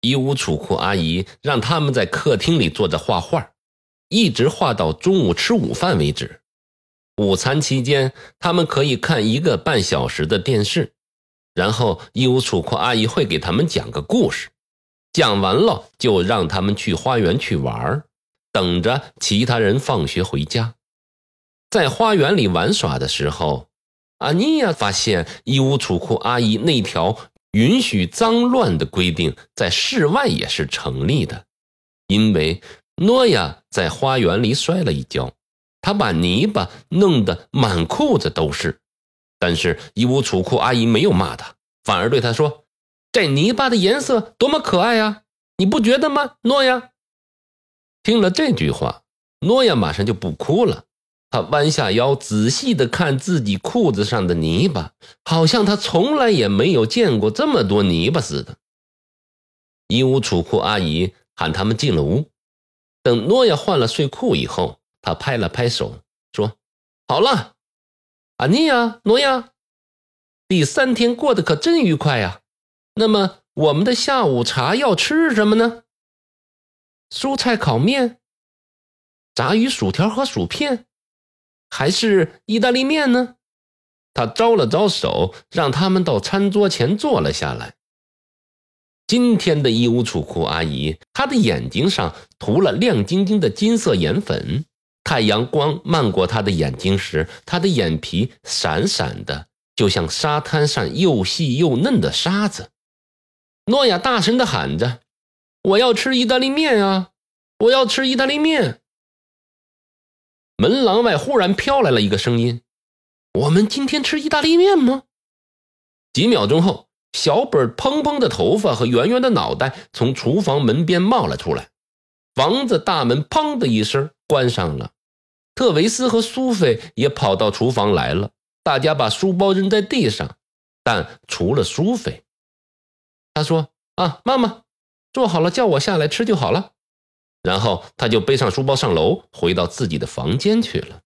伊乌楚库阿姨让他们在客厅里坐着画画，一直画到中午吃午饭为止。午餐期间，他们可以看一个半小时的电视，然后伊乌楚库阿姨会给他们讲个故事，讲完了就让他们去花园去玩，等着其他人放学回家。在花园里玩耍的时候，阿尼亚发现伊乌楚库阿姨那条允许脏乱的规定在室外也是成立的，因为诺亚在花园里摔了一跤。他把泥巴弄得满裤子都是，但是伊乌楚库阿姨没有骂他，反而对他说：“这泥巴的颜色多么可爱呀，你不觉得吗，诺亚？”听了这句话，诺亚马上就不哭了。他弯下腰，仔细的看自己裤子上的泥巴，好像他从来也没有见过这么多泥巴似的。伊乌楚库阿姨喊他们进了屋，等诺亚换了睡裤以后。他拍了拍手，说：“好了，阿尼亚、诺亚，第三天过得可真愉快呀。那么，我们的下午茶要吃什么呢？蔬菜烤面、炸鱼薯条和薯片，还是意大利面呢？”他招了招手，让他们到餐桌前坐了下来。今天的伊乌楚库阿姨，她的眼睛上涂了亮晶晶的金色眼粉。太阳光漫过她的眼睛时，她的眼皮闪闪的，就像沙滩上又细又嫩的沙子。诺亚大声的喊着：“我要吃意大利面啊！我要吃意大利面！”门廊外忽然飘来了一个声音：“我们今天吃意大利面吗？”几秒钟后，小本蓬蓬的头发和圆圆的脑袋从厨房门边冒了出来，房子大门砰的一声关上了。特维斯和苏菲也跑到厨房来了，大家把书包扔在地上，但除了苏菲，他说：“啊，妈妈，做好了叫我下来吃就好了。”然后他就背上书包上楼，回到自己的房间去了。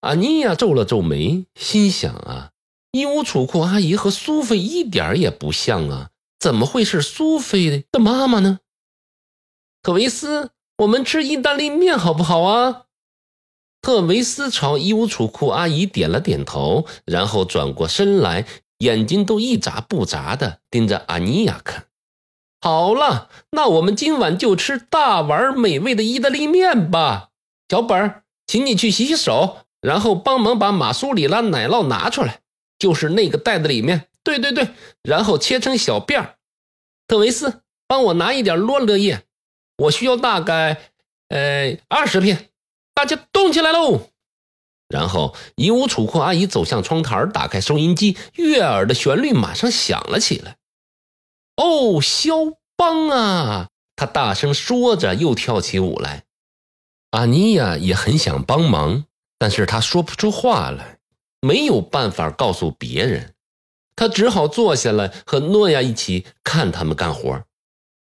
阿尼亚皱了皱眉，心想：“啊，伊乌楚库阿姨和苏菲一点也不像啊，怎么会是苏菲的妈妈呢？”特维斯，我们吃意大利面好不好啊？特维斯朝伊乌楚库阿姨点了点头，然后转过身来，眼睛都一眨不眨的盯着阿尼亚看。好了，那我们今晚就吃大碗美味的意大利面吧。小本儿，请你去洗洗手，然后帮忙把马苏里拉奶酪拿出来，就是那个袋子里面。对对对，然后切成小片儿。特维斯，帮我拿一点罗勒叶，我需要大概呃二十片。大家动起来喽！然后，伊乌楚库阿姨走向窗台，打开收音机，悦耳的旋律马上响了起来。哦，肖邦啊！他大声说着，又跳起舞来。阿尼亚也很想帮忙，但是他说不出话来，没有办法告诉别人，他只好坐下来和诺亚一起看他们干活。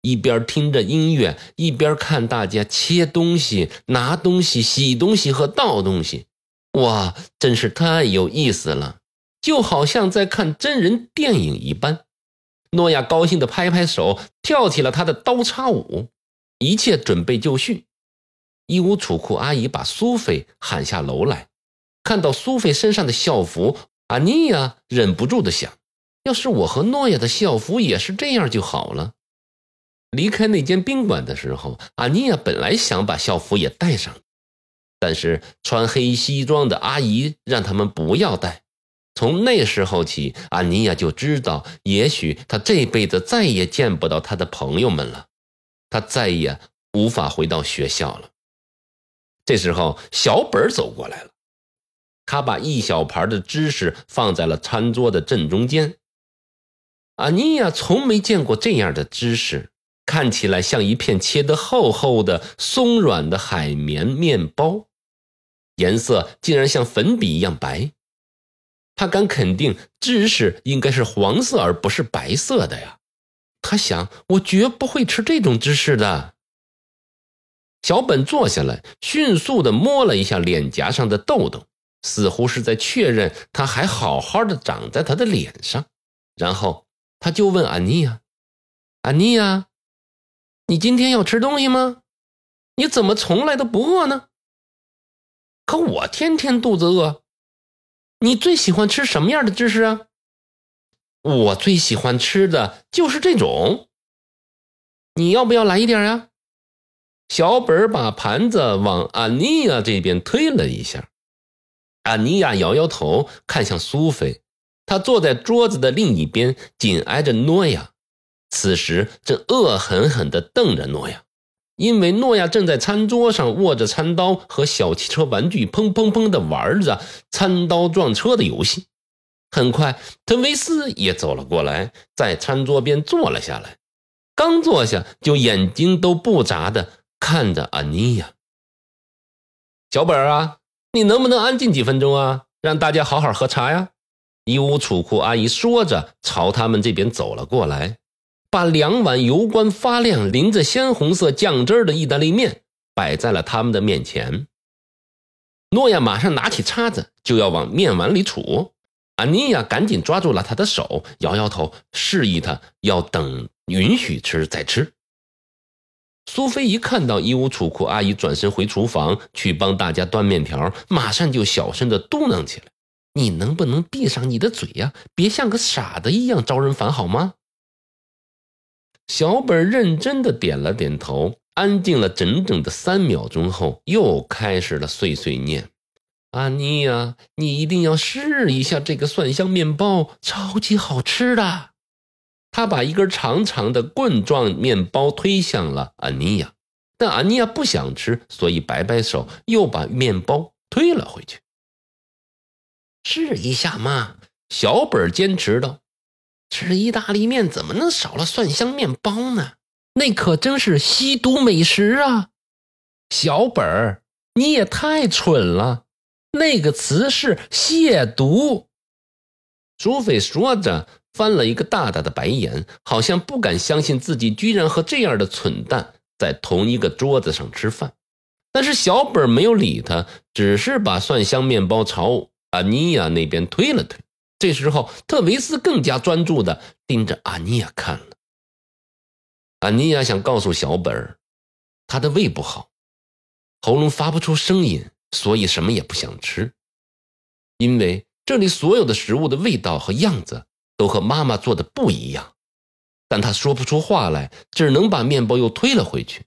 一边听着音乐，一边看大家切东西、拿东西、洗东西和倒东西，哇，真是太有意思了，就好像在看真人电影一般。诺亚高兴地拍拍手，跳起了他的刀叉舞。一切准备就绪，义乌储库阿姨把苏菲喊下楼来，看到苏菲身上的校服，阿尼亚忍不住地想：要是我和诺亚的校服也是这样就好了。离开那间宾馆的时候，阿尼亚本来想把校服也带上，但是穿黑西装的阿姨让他们不要带。从那时候起，阿尼亚就知道，也许他这辈子再也见不到他的朋友们了，他再也无法回到学校了。这时候，小本走过来了，他把一小盘的芝士放在了餐桌的正中间。阿尼亚从没见过这样的芝士。看起来像一片切得厚厚的、松软的海绵面包，颜色竟然像粉笔一样白。他敢肯定，芝士应该是黄色而不是白色的呀。他想，我绝不会吃这种芝士的。小本坐下来，迅速地摸了一下脸颊上的痘痘，似乎是在确认它还好好的长在他的脸上。然后他就问安妮亚：“安妮亚。”你今天要吃东西吗？你怎么从来都不饿呢？可我天天肚子饿。你最喜欢吃什么样的芝士啊？我最喜欢吃的就是这种。你要不要来一点呀？小本把盘子往安妮亚这边推了一下，安妮亚摇摇头，看向苏菲。她坐在桌子的另一边，紧挨着诺亚，此时正恶狠狠地瞪着诺亚，因为诺亚正在餐桌上握着餐刀和小汽车玩具，砰砰砰地玩着餐刀撞车的游戏。很快，特维斯也走了过来，在餐桌边坐了下来。刚坐下，就眼睛都不眨的。看着安妮亚，小本啊，你能不能安静几分钟啊？让大家好好喝茶呀！义乌储库阿姨说着，朝他们这边走了过来，把两碗油光发亮、淋着鲜红色酱汁的意大利面摆在了他们的面前。诺亚马上拿起叉子就要往面碗里杵，安妮亚赶紧抓住了他的手，摇摇头，示意他要等允许吃再吃。苏菲一看到义乌储库阿姨转身回厨房去帮大家端面条，马上就小声的嘟囔起来：“你能不能闭上你的嘴呀？别像个傻子一样招人烦，好吗？”小本认真的点了点头，安静了整整的三秒钟后，又开始了碎碎念：“安妮呀，你一定要试一下这个蒜香面包，超级好吃的。”他把一根长长的棍状面包推向了安妮亚，但安妮亚不想吃，所以摆摆手，又把面包推了回去。试一下嘛，小本坚持道：“吃意大利面怎么能少了蒜香面包呢？那可真是吸毒美食啊！”小本儿，你也太蠢了，那个词是亵渎。苏菲说着。翻了一个大大的白眼，好像不敢相信自己居然和这样的蠢蛋在同一个桌子上吃饭。但是小本没有理他，只是把蒜香面包朝阿尼亚那边推了推。这时候，特维斯更加专注地盯着阿尼亚看了。阿尼亚想告诉小本儿他的胃不好，喉咙发不出声音，所以什么也不想吃。因为这里所有的食物的味道和样子。都和妈妈做的不一样，但他说不出话来，只能把面包又推了回去。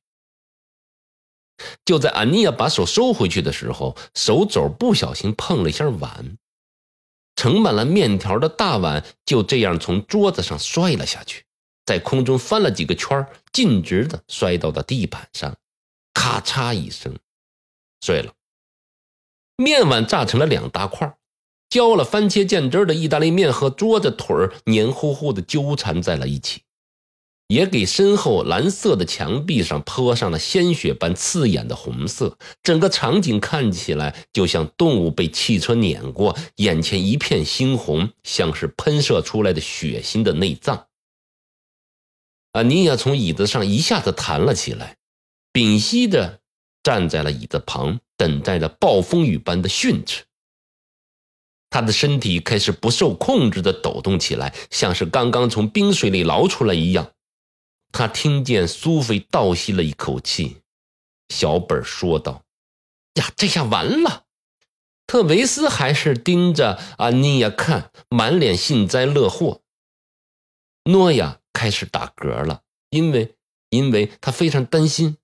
就在安妮亚把手收回去的时候，手肘不小心碰了一下碗，盛满了面条的大碗就这样从桌子上摔了下去，在空中翻了几个圈，径直的摔到了地板上，咔嚓一声，碎了。面碗炸成了两大块。浇了番茄酱汁的意大利面和桌子腿黏糊糊的纠缠在了一起，也给身后蓝色的墙壁上泼上了鲜血般刺眼的红色。整个场景看起来就像动物被汽车碾过，眼前一片猩红，像是喷射出来的血腥的内脏。安妮亚从椅子上一下子弹了起来，屏息着站在了椅子旁，等待着暴风雨般的训斥。他的身体开始不受控制的抖动起来，像是刚刚从冰水里捞出来一样。他听见苏菲倒吸了一口气，小本说道：“呀，这下完了。”特维斯还是盯着安妮亚看，满脸幸灾乐祸。诺亚开始打嗝了，因为因为他非常担心，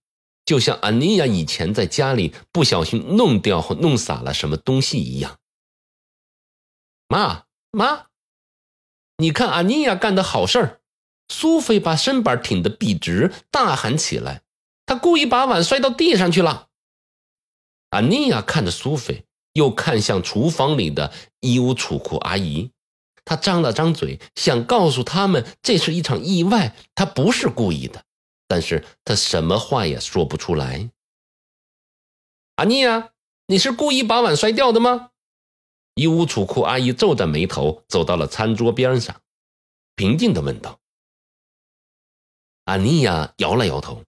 就像安妮亚以前在家里不小心弄掉或弄洒了什么东西一样。妈妈，你看安妮亚干的好事儿！苏菲把身板挺得笔直，大喊起来：“她故意把碗摔到地上去了。”阿尼亚看着苏菲，又看向厨房里的衣物储库阿姨，她张了张嘴，想告诉他们这是一场意外，她不是故意的，但是她什么话也说不出来。阿尼亚，你是故意把碗摔掉的吗？一屋储库阿姨皱着眉头走到了餐桌边上，平静地问道：“安妮亚摇了摇头，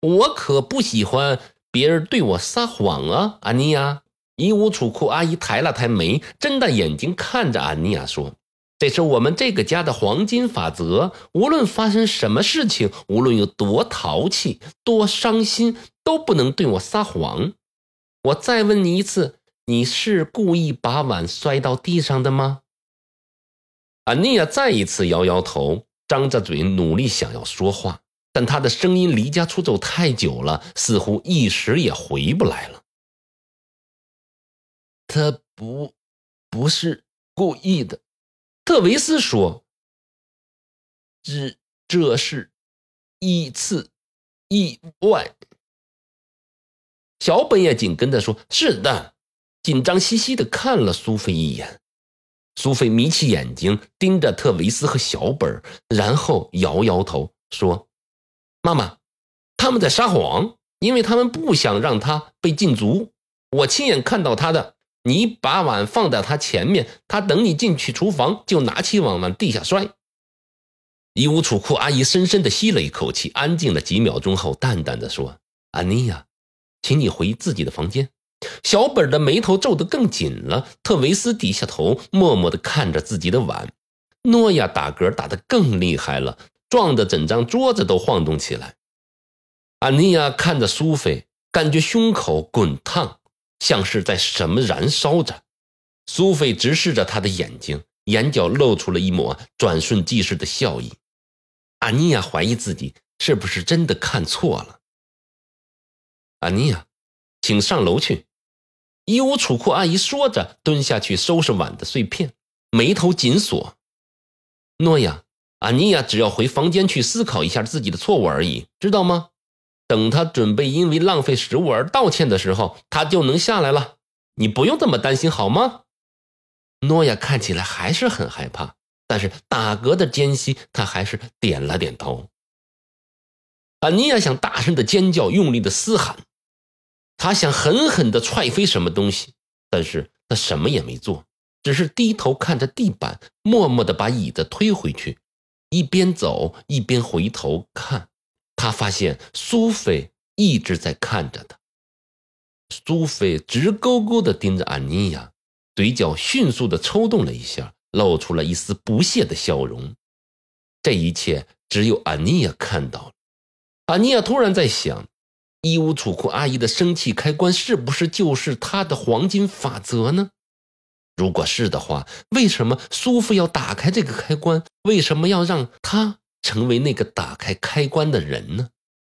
我可不喜欢别人对我撒谎啊。”安妮亚，一屋储库阿姨抬了抬眉，睁大眼睛看着安妮亚说：“这是我们这个家的黄金法则。无论发生什么事情，无论有多淘气、多伤心，都不能对我撒谎。我再问你一次，你是故意把碗摔到地上的吗？安妮亚再一次摇摇头，张着嘴努力想要说话，但他的声音离家出走太久了，似乎一时也回不来了。他不，不是故意的。特维斯说：“这这是一次意外。”小本也紧跟着说：“是的。”紧张兮兮的看了苏菲一眼。苏菲眯起眼睛盯着特维斯和小本，然后摇摇头说：“妈妈，他们在撒谎，因为他们不想让他被禁足。我亲眼看到他的。”你把碗放在他前面，他等你进去厨房就拿起碗往地下摔。衣物储库阿姨深深的吸了一口气，安静了几秒钟后，淡淡的说：“安妮呀，请你回自己的房间。”小本的眉头皱得更紧了。特维斯低下头，默默的看着自己的碗。诺亚打嗝打得更厉害了，撞得整张桌子都晃动起来。安妮亚看着苏菲，感觉胸口滚烫。像是在什么燃烧着，苏菲直视着他的眼睛，眼角露出了一抹转瞬即逝的笑意。阿尼亚怀疑自己是不是真的看错了。阿尼亚，请上楼去。衣物储库阿姨说着，蹲下去收拾碗的碎片，眉头紧锁。诺亚，阿尼亚只要回房间去思考一下自己的错误而已，知道吗？等他准备因为浪费食物而道歉的时候，他就能下来了。你不用这么担心，好吗？诺亚看起来还是很害怕，但是打嗝的间隙，他还是点了点头。安妮亚想大声的尖叫，用力的嘶喊，他想狠狠的踹飞什么东西，但是他什么也没做，只是低头看着地板，默默的把椅子推回去，一边走一边回头看。他发现苏菲一直在看着他，苏菲直勾勾地盯着安妮亚，嘴角迅速地抽动了一下，露出了一丝不屑的笑容。这一切只有安妮亚看到了。安妮亚突然在想，衣物储库阿姨的生气开关是不是就是她的黄金法则呢？如果是的话，为什么苏父要打开这个开关？为什么要让他？成为那个打开开关的人呢？